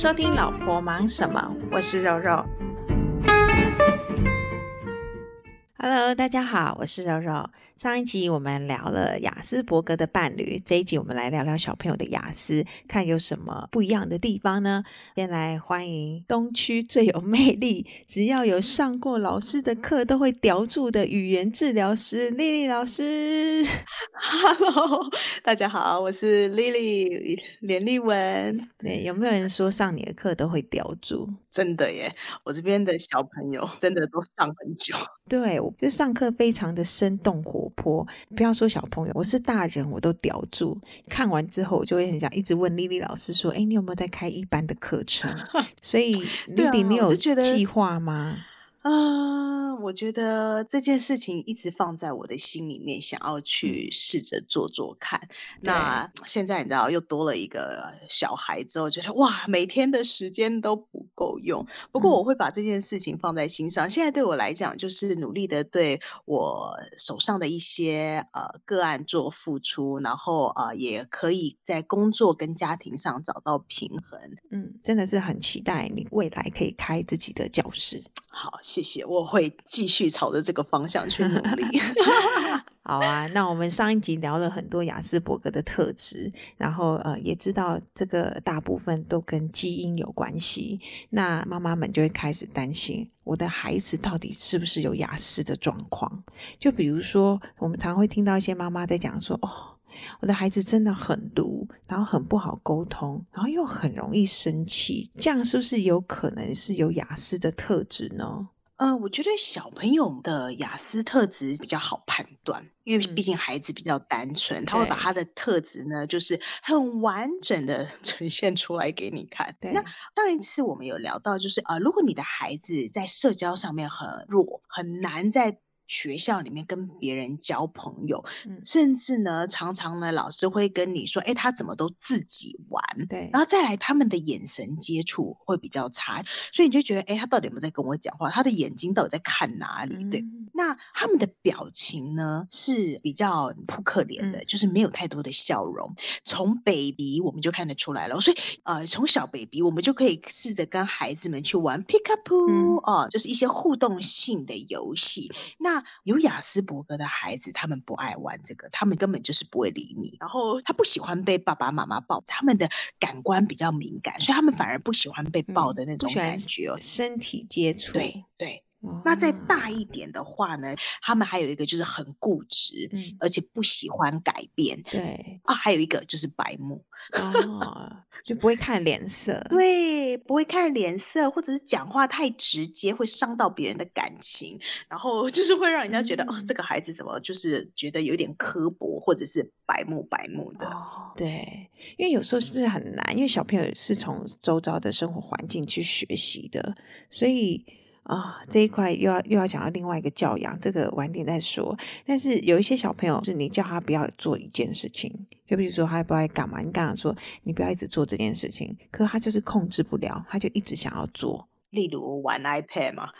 收听《老婆忙什么》，我是柔柔。Hello，大家好，我是柔柔。上一集我们聊了雅斯伯格的伴侣，这一集我们来聊聊小朋友的雅思，看有什么不一样的地方呢？先来欢迎东区最有魅力，只要有上过老师的课都会叼住的语言治疗师丽丽老师。Hello，大家好，我是丽丽连丽文。对，有没有人说上你的课都会叼住？真的耶，我这边的小朋友真的都上很久。对，我就上课非常的生动活泼，不要说小朋友，我是大人我都叼住。看完之后，我就会很想一直问丽丽老师说：“哎，你有没有在开一般的课程？”所以 丽丽、啊，你有计划吗？啊、呃，我觉得这件事情一直放在我的心里面，想要去试着做做看。那现在你知道又多了一个小孩之后，觉得哇，每天的时间都不够用。不过我会把这件事情放在心上。嗯、现在对我来讲，就是努力的对我手上的一些呃个案做付出，然后呃也可以在工作跟家庭上找到平衡。嗯，真的是很期待你未来可以开自己的教室。好，谢谢，我会继续朝着这个方向去努力。好啊，那我们上一集聊了很多雅斯伯格的特质，然后呃也知道这个大部分都跟基因有关系。那妈妈们就会开始担心，我的孩子到底是不是有雅斯的状况？就比如说，我们常会听到一些妈妈在讲说，哦。我的孩子真的很毒，然后很不好沟通，然后又很容易生气，这样是不是有可能是有雅斯的特质呢？呃，我觉得小朋友的雅思特质比较好判断，因为毕竟孩子比较单纯，嗯、他会把他的特质呢，就是很完整的 呈现出来给你看。对，那上一次我们有聊到，就是呃，如果你的孩子在社交上面很弱，很难在。学校里面跟别人交朋友，嗯，甚至呢，常常呢，老师会跟你说，哎，他怎么都自己玩，对，然后再来他们的眼神接触会比较差，所以你就觉得，哎，他到底有没有在跟我讲话？他的眼睛到底在看哪里？对。嗯那他们的表情呢，是比较扑克脸的，嗯，就是没有太多的笑容。从 baby 我们就看得出来了，所以呃，从小 baby 我们就可以试着跟孩子们去玩 pick up 哦，嗯，就是一些互动性的游戏。那有雅斯伯格的孩子，他们不爱玩这个，他们根本就是不会理你。然后他不喜欢被爸爸妈妈抱，他们的感官比较敏感，所以他们反而不喜欢被抱的那种感觉哦，身体接触，对对。那再大一点的话呢，他们还有一个就是很固执，嗯，而且不喜欢改变。对啊，还有一个就是白目，哦，就不会看脸色。对，不会看脸色，或者是讲话太直接，会伤到别人的感情，然后就是会让人家觉得，嗯，哦，这个孩子怎么就是觉得有点刻薄，或者是白目白目的。哦，对，因为有时候是很难，因为小朋友是从周遭的生活环境去学习的，所以。啊、哦，这一块又要又要讲到另外一个教养，这个晚点再说。但是有一些小朋友是你叫他不要做一件事情，就比如说他不知道干嘛，你刚刚说你不要一直做这件事情，可他就是控制不了，他就一直想要做。例如玩 iPad 嘛，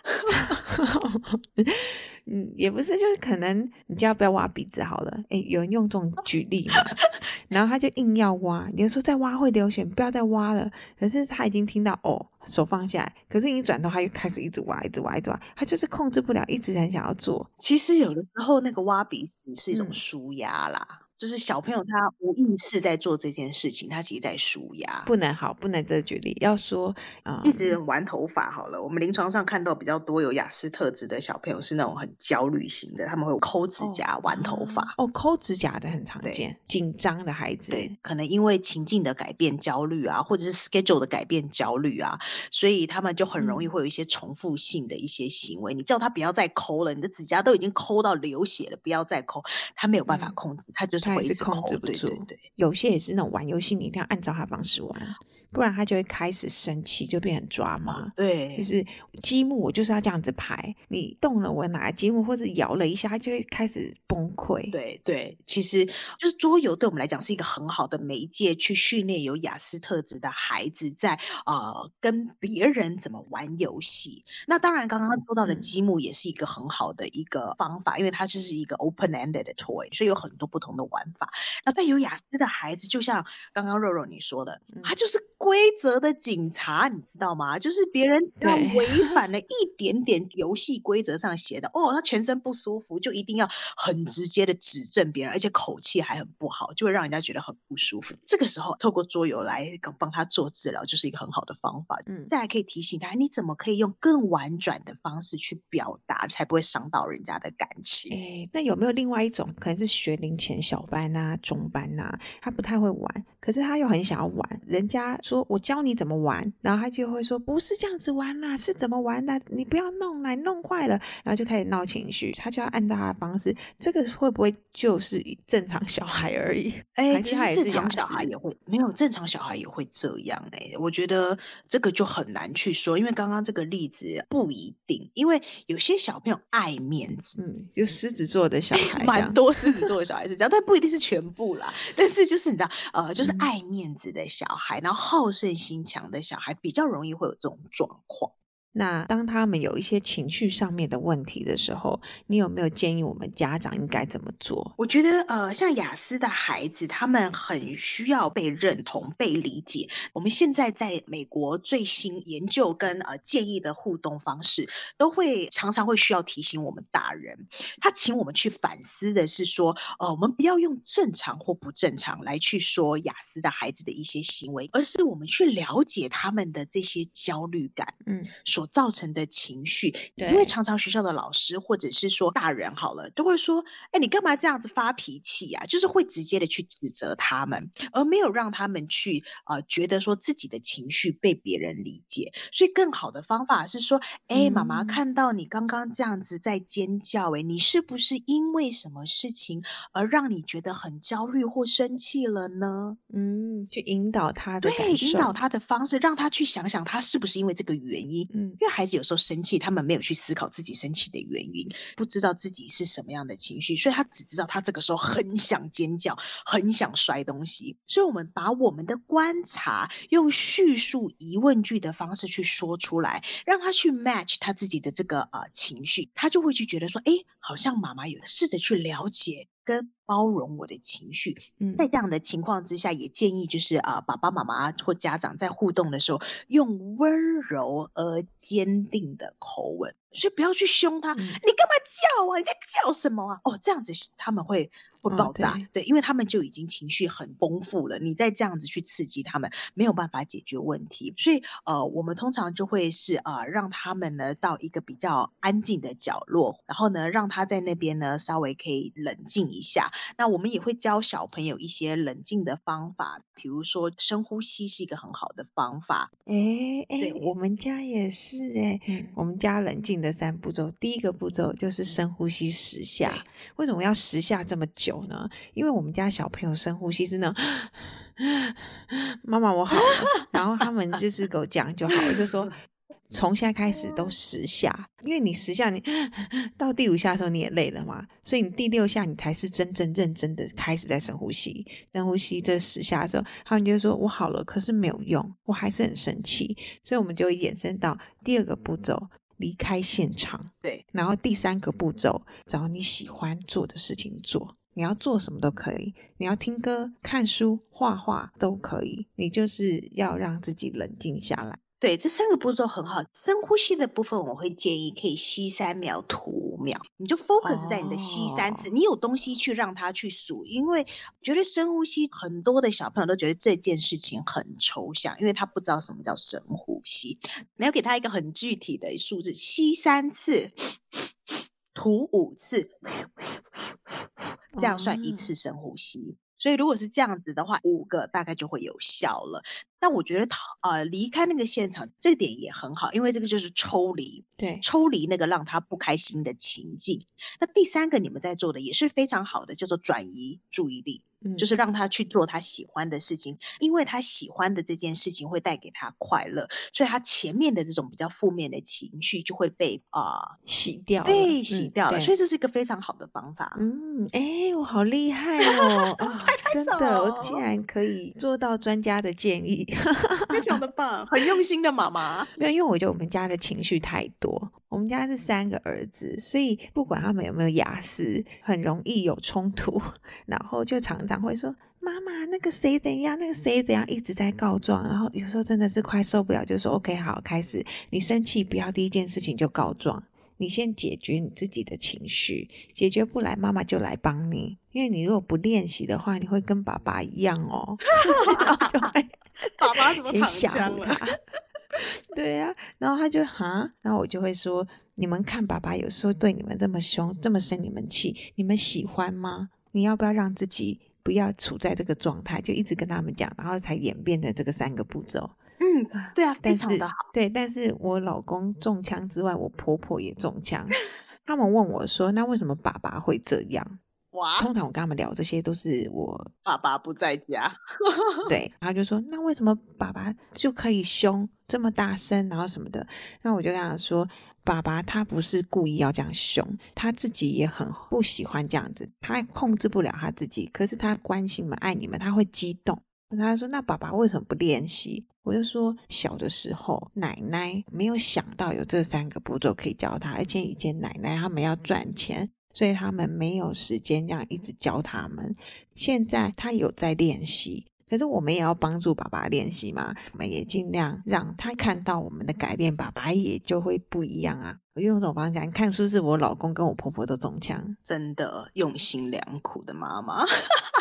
嗯，也不是，就是可能你就要不要挖鼻子好了。哎，有人用这种举例嘛？然后他就硬要挖，你说再挖会流血，不要再挖了。可是他已经听到哦，手放下来，可是你一转头他又开始一直挖，一直挖，一直挖，他就是控制不了，一直很想要做。其实有的时候那个挖鼻子是一种舒压啦。嗯就是小朋友他无意识在做这件事情，他其实在舒压。不能好，不能这举例。要说啊、嗯，一直玩头发好了。我们临床上看到比较多有雅思特质的小朋友是那种很焦虑型的，他们会抠指甲、哦、玩头发。哦，抠指甲的很常见。紧张的孩子，对，可能因为情境的改变焦虑啊，或者是 schedule 的改变焦虑啊，所以他们就很容易会有一些重复性的一些行为。嗯、你叫他不要再抠了，你的指甲都已经抠到流血了，不要再抠，他没有办法控制，嗯、他就是。他也是控制不住，对对对，有些也是那种玩游戏，你一定要按照他方式玩，不然他就会开始生气，就变成抓嘛。对，就是积木，我就是要这样子排，你动了我拿积木或者摇了一下，他就会开始崩溃。对对，其实就是桌游对我们来讲是一个很好的媒介，去训练有雅思特质的孩子在呃跟跟别人怎么玩游戏。那当然，刚刚说到的积木也是一个很好的一个方法，嗯、因为它就是一个 open-ended 的 toy，所以有很多不同的玩法。那带有雅思的孩子，就像刚刚肉肉你说的，他就是规则的警察，你知道吗？就是别人要违 反了一点点游戏规则上写的，哦，他全身不舒服，就一定要很直接的指正别人，而且口气还很不好，就会让人家觉得很不舒服。这个时候，透过桌游来帮他做治疗，就是一个很好的方法。嗯，再来可以提醒他，你怎么可以用更婉转的方式去表达，才不会伤到人家的感情。哎，那有没有另外一种，可能是学龄前小班啊、中班啊，他不太会玩，可是他又很想要玩。人家说我教你怎么玩，然后他就会说不是这样子玩啦，是怎么玩的？你不要弄来弄坏了，然后就开始闹情绪。他就要按照他的方式，这个会不会就是正常小孩而已？哎，其实正常小孩也会没有，正常小孩也会这样哎。我觉得这个就很难去说，因为刚刚这个例子不一定，因为有些小朋友爱面子，嗯，就狮子座的小孩，蛮多狮子座的小孩子这样，但不一定是全部啦。但是就是你知道，呃，就是爱面子的小孩，嗯、然后好胜心强的小孩，比较容易会有这种状况。那当他们有一些情绪上面的问题的时候，你有没有建议我们家长应该怎么做？我觉得，呃，像雅思的孩子，他们很需要被认同、被理解。我们现在在美国最新研究跟呃建议的互动方式，都会常常会需要提醒我们大人。他请我们去反思的是说，呃，我们不要用正常或不正常来去说雅思的孩子的一些行为，而是我们去了解他们的这些焦虑感，嗯，所。造成的情绪，因为常常学校的老师或者是说大人好了，都会说：“哎，你干嘛这样子发脾气呀？”就是会直接的去指责他们，而没有让他们去呃觉得说自己的情绪被别人理解。所以更好的方法是说：“哎，妈妈看到你刚刚这样子在尖叫，哎，你是不是因为什么事情而让你觉得很焦虑或生气了呢？”嗯，去引导他的对，引导他的方式，让他去想想他是不是因为这个原因。嗯。因为孩子有时候生气，他们没有去思考自己生气的原因，不知道自己是什么样的情绪，所以他只知道他这个时候很想尖叫，很想摔东西。所以，我们把我们的观察用叙述疑问句的方式去说出来，让他去 match 他自己的这个呃情绪，他就会去觉得说，哎，好像妈妈有试着去了解跟包容我的情绪。嗯，在这样的情况之下，也建议就是啊、呃，爸爸妈妈或家长在互动的时候，用温柔而坚定的口吻。所以不要去凶他，嗯、你干嘛叫啊？你在叫什么啊？哦，这样子他们会会爆炸，哦、对，对，因为他们就已经情绪很丰富了，你再这样子去刺激他们，没有办法解决问题。所以呃，我们通常就会是呃，让他们呢到一个比较安静的角落，然后呢让他在那边呢稍微可以冷静一下。那我们也会教小朋友一些冷静的方法，比如说深呼吸是一个很好的方法。哎哎，对我们家也是哎，嗯、我们家冷静。的三步骤，第一个步骤就是深呼吸十下。为什么要十下这么久呢？因为我们家小朋友深呼吸是那种，妈妈我好了，然后他们就是给我讲就好了，就说 从现在开始都十下，因为你十下你 到第五下的时候你也累了嘛，所以你第六下你才是真正认真的开始在深呼吸。深呼吸这十下的时候，他们就说我好了，可是没有用，我还是很生气，所以我们就延伸到第二个步骤。离开现场，对。然后第三个步骤，找你喜欢做的事情做。你要做什么都可以，你要听歌、看书、画画都可以。你就是要让自己冷静下来。对，这三个步骤很好。深呼吸的部分，我会建议可以吸三秒，吐五秒。你就 focus 在你的吸三次，哦、你有东西去让他去数。因为觉得深呼吸，很多的小朋友都觉得这件事情很抽象，因为他不知道什么叫深呼吸。你要给他一个很具体的数字，吸三次，吐五次，这样算一次深呼吸。嗯所以如果是这样子的话，五个大概就会有效了。但我觉得呃离开那个现场这点也很好，因为这个就是抽离，对，抽离那个让他不开心的情境。那第三个你们在做的也是非常好的，叫做转移注意力。嗯，就是让他去做他喜欢的事情，因为他喜欢的这件事情会带给他快乐，所以他前面的这种比较负面的情绪就会被啊、呃、洗掉，被，洗掉了。所以这是一个非常好的方法。嗯，哎、欸，我好厉害 哦！啊，真的，我竟然可以做到专家的建议，非常的棒，很用心的妈妈。没有，因为我觉得我们家的情绪太多。我们家是三个儿子，所以不管他们有没有雅思，很容易有冲突，然后就常常会说：“妈妈，那个谁怎样，那个谁怎样，一直在告状。”然后有时候真的是快受不了，就说：“OK，好，开始，你生气不要第一件事情就告状，你先解决你自己的情绪，解决不来，妈妈就来帮你。因为你如果不练习的话，你会跟爸爸一样哦。”爸爸怎么躺枪了？对呀、啊，然后他就哈，然后我就会说：你们看爸爸有时候对你们这么凶，这么生你们气，你们喜欢吗？你要不要让自己不要处在这个状态？就一直跟他们讲，然后才演变的这个三个步骤。嗯，对啊，非常的好。对，但是我老公中枪之外，我婆婆也中枪。他们问我说：那为什么爸爸会这样？哇，通常我跟他们聊这些都是我爸爸不在家，对，然后就说那为什么爸爸就可以凶这么大声，然后什么的？那我就跟他说，爸爸他不是故意要这样凶，他自己也很不喜欢这样子，他控制不了他自己，可是他关心你们、爱你们，他会激动。他说那爸爸为什么不练习？我就说小的时候奶奶没有想到有这三个步骤可以教他，而且以前奶奶他们要赚钱。所以他们没有时间这样一直教他们。现在他有在练习，可是我们也要帮助爸爸练习嘛。我们也尽量让他看到我们的改变，爸爸也就会不一样啊。我用这种方式，你看是不是我老公跟我婆婆都中枪？真的用心良苦的妈妈，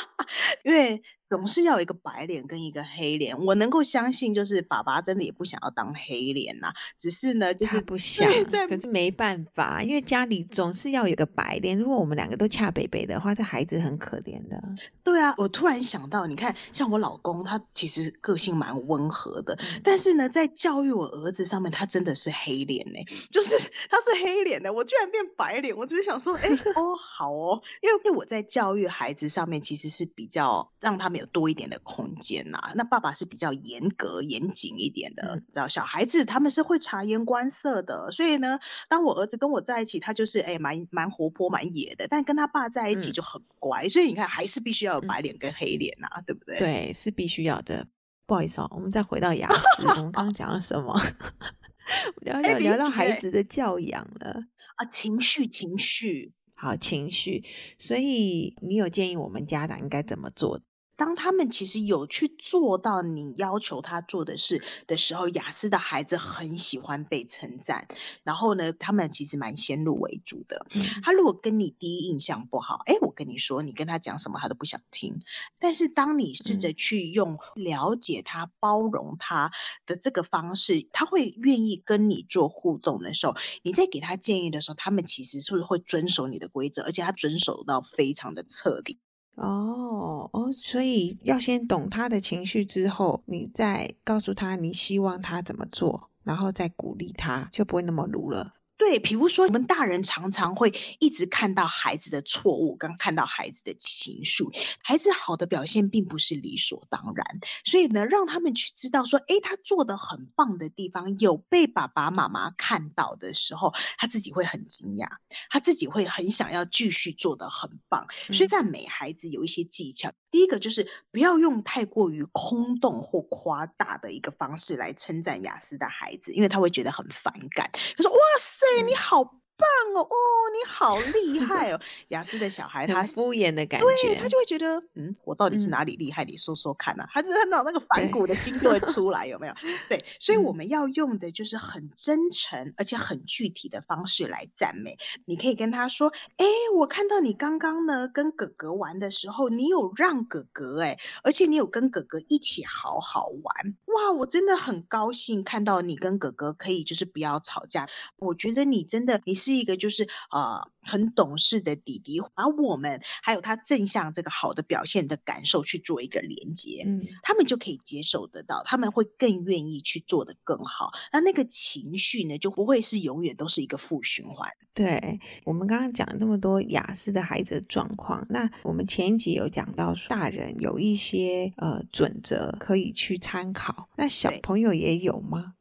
因为。总是要有一个白脸跟一个黑脸，我能够相信，就是爸爸真的也不想要当黑脸呐、啊，只是呢，就是不想，可是没办法，因为家里总是要有一个白脸。如果我们两个都恰北北的话，这孩子很可怜的。对啊，我突然想到，你看，像我老公，他其实个性蛮温和的，嗯、但是呢，在教育我儿子上面，他真的是黑脸呢，就是他是黑脸的，我居然变白脸，我就是想说，哎、欸，哦，好哦，因为我在教育孩子上面其实是比较让他们。有多一点的空间呐、啊，那爸爸是比较严格严谨一点的，知道小孩子他们是会察言观色的，所以呢，当我儿子跟我在一起，他就是哎蛮蛮活泼蛮野的，但跟他爸在一起就很乖，嗯、所以你看还是必须要有白脸跟黑脸呐、啊，嗯、对不对？对，是必须要的。不好意思哦，我们再回到雅思，我们刚刚讲了什么？聊 聊聊到孩子的教养了啊，情绪情绪，好情绪，所以你有建议我们家长应该怎么做？当他们其实有去做到你要求他做的事的时候，雅思的孩子很喜欢被称赞。然后呢，他们其实蛮先入为主的。嗯、他如果跟你第一印象不好，哎，我跟你说，你跟他讲什么他都不想听。但是当你试着去用了解他、包容他的这个方式，他会愿意跟你做互动的时候，你在给他建议的时候，他们其实是不是会遵守你的规则，而且他遵守到非常的彻底。哦哦，所以要先懂他的情绪之后，你再告诉他你希望他怎么做，然后再鼓励他，就不会那么鲁了。对，比如说我们大人常常会一直看到孩子的错误，刚看到孩子的情绪，孩子好的表现并不是理所当然，所以呢，让他们去知道说，诶，他做的很棒的地方有被爸爸妈妈看到的时候，他自己会很惊讶，他自己会很想要继续做的很棒。所以赞美孩子有一些技巧，嗯、第一个就是不要用太过于空洞或夸大的一个方式来称赞雅思的孩子，因为他会觉得很反感。他说：“哇塞！”对，你好。棒哦，哦，你好厉害哦！雅思的小孩他敷衍的感觉，他就会觉得，嗯，我到底是哪里厉害？嗯、你说说看呐、啊。他就看到那个反骨的心就会出来，有没有？对，所以我们要用的就是很真诚而且很具体的方式来赞美。你可以跟他说，哎，我看到你刚刚呢跟哥哥玩的时候，你有让哥哥哎，而且你有跟哥哥一起好好玩，哇，我真的很高兴看到你跟哥哥可以就是不要吵架。我觉得你真的你是。一个就是啊很懂事的弟弟，把我们还有他正向这个好的表现的感受去做一个连接，嗯，他们就可以接受得到，他们会更愿意去做得更好。那那个情绪呢，就不会是永远都是一个负循环。对，我们刚刚讲了这么多雅思的孩子的状况，那我们前一集有讲到，大人有一些呃准则可以去参考，那小朋友也有吗？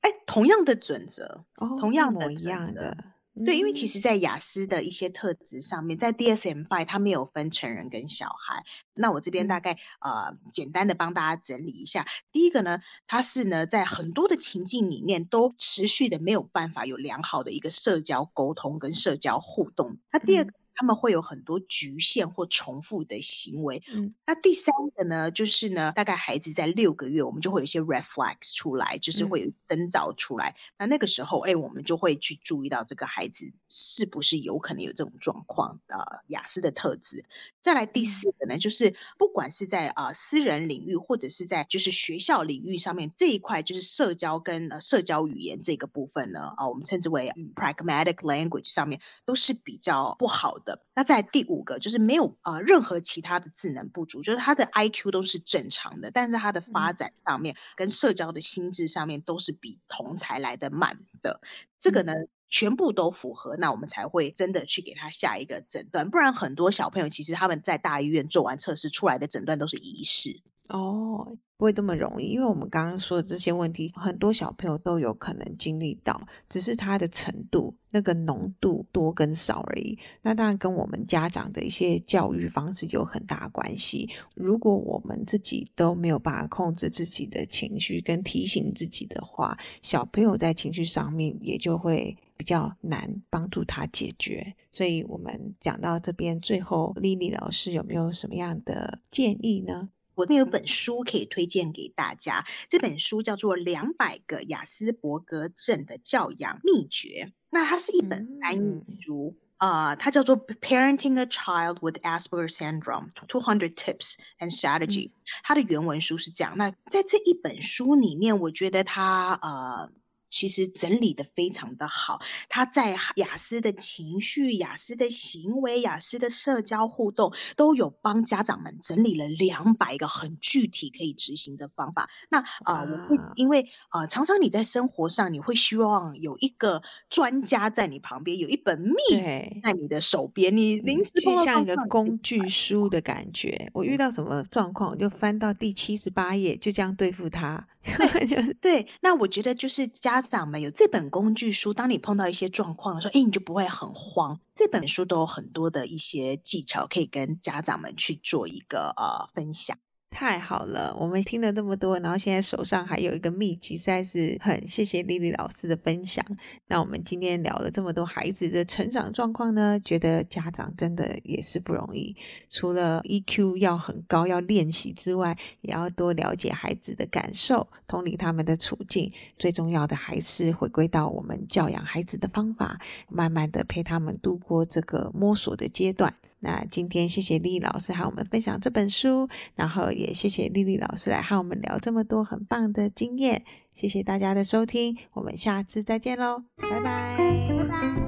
哎，同样的准则，哦，同样的一样的。对，因为其实，在雅思的一些特质上面，在 DSM-5 它没有分成人跟小孩。那我这边大概呃简单的帮大家整理一下。第一个呢，它是呢在很多的情境里面都持续的没有办法有良好的一个社交沟通跟社交互动。那第二个。嗯他们会有很多局限或重复的行为。嗯，那第三个呢，就是呢，大概孩子在六个月，我们就会有一些 red flags 出来，就是会有征兆出来。嗯、那那个时候，哎，我们就会去注意到这个孩子是不是有可能有这种状况的雅思的特质。再来第四个呢，就是不管是在啊、呃、私人领域或者是在就是学校领域上面这一块，就是社交跟呃社交语言这个部分呢，啊、呃，我们称之为 pragmatic language 上面都是比较不好的。那在第五个就是没有呃任何其他的智能不足，就是他的 IQ 都是正常的，但是他的发展上面跟社交的心智上面都是比同才来的慢的。这个呢全部都符合，那我们才会真的去给他下一个诊断，不然很多小朋友其实他们在大医院做完测试出来的诊断都是疑似。哦，不会这么容易，因为我们刚刚说的这些问题，很多小朋友都有可能经历到，只是它的程度、那个浓度多跟少而已。那当然跟我们家长的一些教育方式有很大关系。如果我们自己都没有办法控制自己的情绪跟提醒自己的话，小朋友在情绪上面也就会比较难帮助他解决。所以我们讲到这边，最后莉莉老师有没有什么样的建议呢？我那有本书可以推荐给大家，这本书叫做《两百个雅斯伯格症的教养秘诀》。那它是一本翻译书，啊、嗯呃，它叫做《Parenting a Child with Asperger Syndrome: Two Hundred Tips and Strategies》。它的原文书是这样。那在这一本书里面，我觉得它呃。其实整理的非常的好，他在雅思的情绪、雅思的行为、雅思的社交互动，都有帮家长们整理了两百个很具体可以执行的方法。那啊、呃，我会因为啊、呃，常常你在生活上，你会希望有一个专家在你旁边，有一本秘籍在你的手边，你临时就像一个工具书的感觉。我遇到什么状况，我就翻到第七十八页，就这样对付他。对，对，那我觉得就是家家长们有这本工具书，当你碰到一些状况的时候，哎，你就不会很慌。这本书都有很多的一些技巧，可以跟家长们去做一个呃分享。太好了，我们听了这么多，然后现在手上还有一个秘籍，实在是很谢谢莉莉老师的分享。那我们今天聊了这么多孩子的成长状况呢，觉得家长真的也是不容易，除了 EQ 要很高要练习之外，也要多了解孩子的感受，同理他们的处境。最重要的还是回归到我们教养孩子的方法，慢慢的陪他们度过这个摸索的阶段。那今天谢谢丽丽老师和我们分享这本书，然后也谢谢丽丽老师来和我们聊这么多很棒的经验，谢谢大家的收听，我们下次再见喽，拜拜，拜拜。